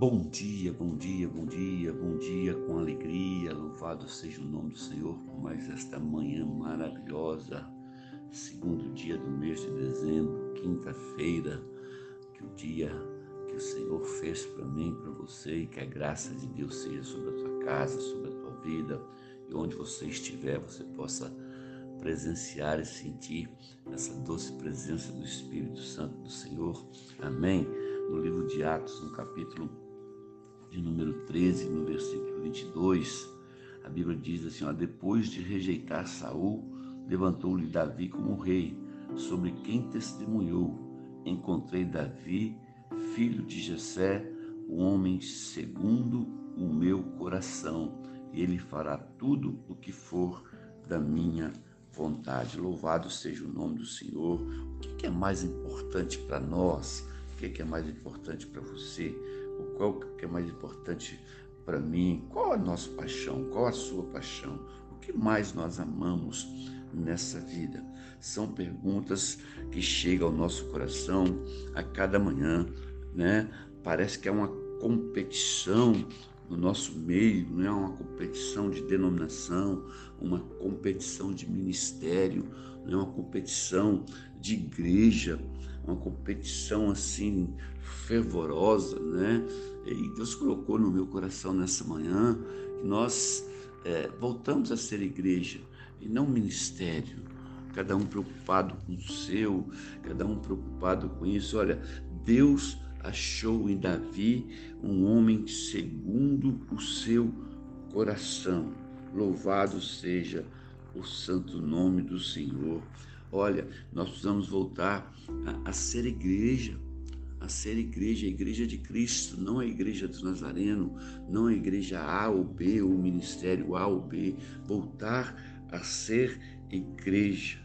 Bom dia, bom dia, bom dia, bom dia com alegria. Louvado seja o nome do Senhor por mais esta manhã maravilhosa, segundo dia do mês de dezembro, quinta-feira, que o dia que o Senhor fez para mim, para você, e que a graça de Deus seja sobre a tua casa, sobre a tua vida, e onde você estiver, você possa presenciar e sentir essa doce presença do Espírito Santo do Senhor. Amém. No livro de Atos, no capítulo de número 13, no versículo 22, a Bíblia diz assim: ó, depois de rejeitar Saul, levantou-lhe Davi como rei, sobre quem testemunhou: Encontrei Davi, filho de Jessé, o homem segundo o meu coração, e ele fará tudo o que for da minha vontade. Louvado seja o nome do Senhor. O que é mais importante para nós? O que é mais importante para você? Qual que é mais importante para mim? Qual a nossa paixão? Qual a sua paixão? O que mais nós amamos nessa vida? São perguntas que chegam ao nosso coração a cada manhã, né? Parece que é uma competição no nosso meio, não é uma competição de denominação, uma competição de ministério, não é uma competição de igreja, uma competição assim fervorosa, né? E Deus colocou no meu coração nessa manhã que nós é, voltamos a ser igreja e não ministério. Cada um preocupado com o seu, cada um preocupado com isso. Olha, Deus achou em Davi um homem segundo o seu coração. Louvado seja o santo nome do Senhor. Olha, nós precisamos voltar a, a ser igreja, a ser igreja, a igreja de Cristo, não a igreja do Nazareno, não a igreja A ou B, ou o ministério A ou B. Voltar a ser igreja.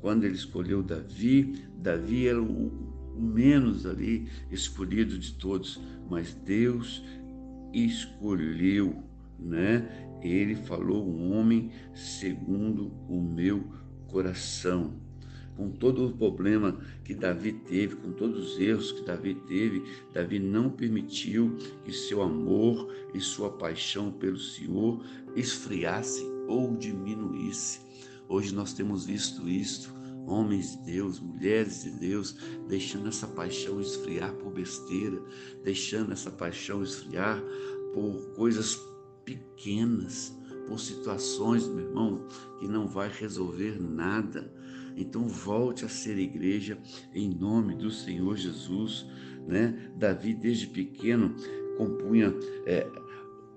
Quando ele escolheu Davi, Davi era o o menos ali escolhido de todos, mas Deus escolheu, né? Ele falou um homem segundo o meu coração. Com todo o problema que Davi teve, com todos os erros que Davi teve, Davi não permitiu que seu amor e sua paixão pelo Senhor esfriasse ou diminuísse. Hoje nós temos visto isto homens de Deus, mulheres de Deus, deixando essa paixão esfriar por besteira, deixando essa paixão esfriar por coisas pequenas, por situações, meu irmão, que não vai resolver nada. Então volte a ser igreja em nome do Senhor Jesus, né? Davi desde pequeno compunha é,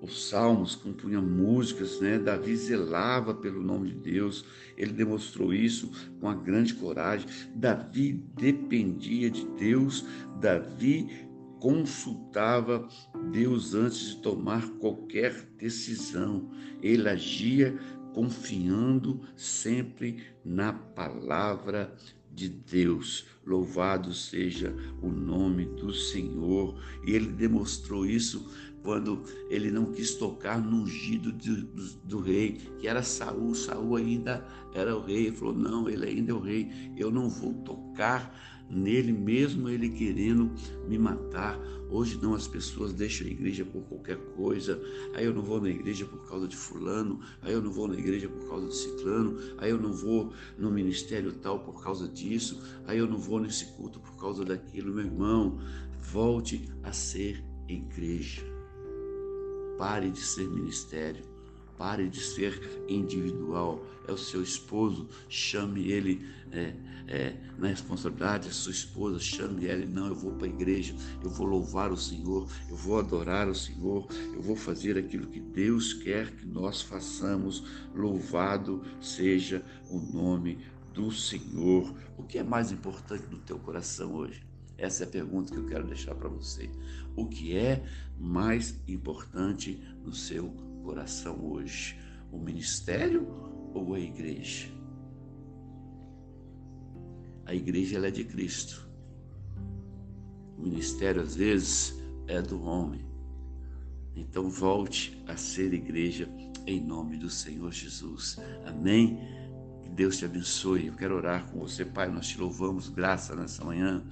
os salmos, compunha músicas, né? Davi zelava pelo nome de Deus, ele demonstrou isso com a grande coragem. Davi dependia de Deus, Davi consultava Deus antes de tomar qualquer decisão, ele agia confiando sempre na palavra de Deus. Louvado seja o nome do Senhor. E ele demonstrou isso quando ele não quis tocar no ungido do, do, do, rei, que era Saul. Saul ainda era o rei. Ele falou: Não, ele ainda é o rei. Eu não vou tocar nele, mesmo ele querendo me matar. Hoje não, as pessoas deixam a igreja por qualquer coisa. Aí eu não vou na igreja por causa de fulano, aí eu não vou na igreja por causa de ciclano, aí eu não vou no ministério tal por causa disso, aí eu não vou nesse culto por causa daquilo. Meu irmão, volte a ser igreja. Pare de ser ministério. Pare de ser individual. É o seu esposo, chame ele é, é, na responsabilidade, a sua esposa, chame ele. Não, eu vou para a igreja, eu vou louvar o Senhor, eu vou adorar o Senhor, eu vou fazer aquilo que Deus quer que nós façamos. Louvado seja o nome do Senhor. O que é mais importante no teu coração hoje? Essa é a pergunta que eu quero deixar para você. O que é mais importante no seu coração hoje? O ministério ou a igreja? A igreja é de Cristo. O ministério às vezes é do homem. Então volte a ser igreja em nome do Senhor Jesus. Amém. Deus te abençoe. Eu quero orar com você, Pai. Nós te louvamos, graça nessa manhã.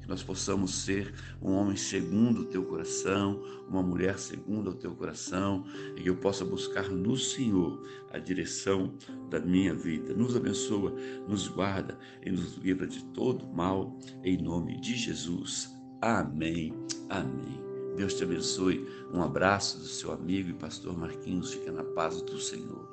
Que nós possamos ser um homem segundo o teu coração, uma mulher segundo o teu coração, e que eu possa buscar no Senhor a direção da minha vida. Nos abençoa, nos guarda e nos livra de todo mal, em nome de Jesus. Amém. Amém. Deus te abençoe. Um abraço do seu amigo e pastor Marquinhos. Fica na paz do Senhor.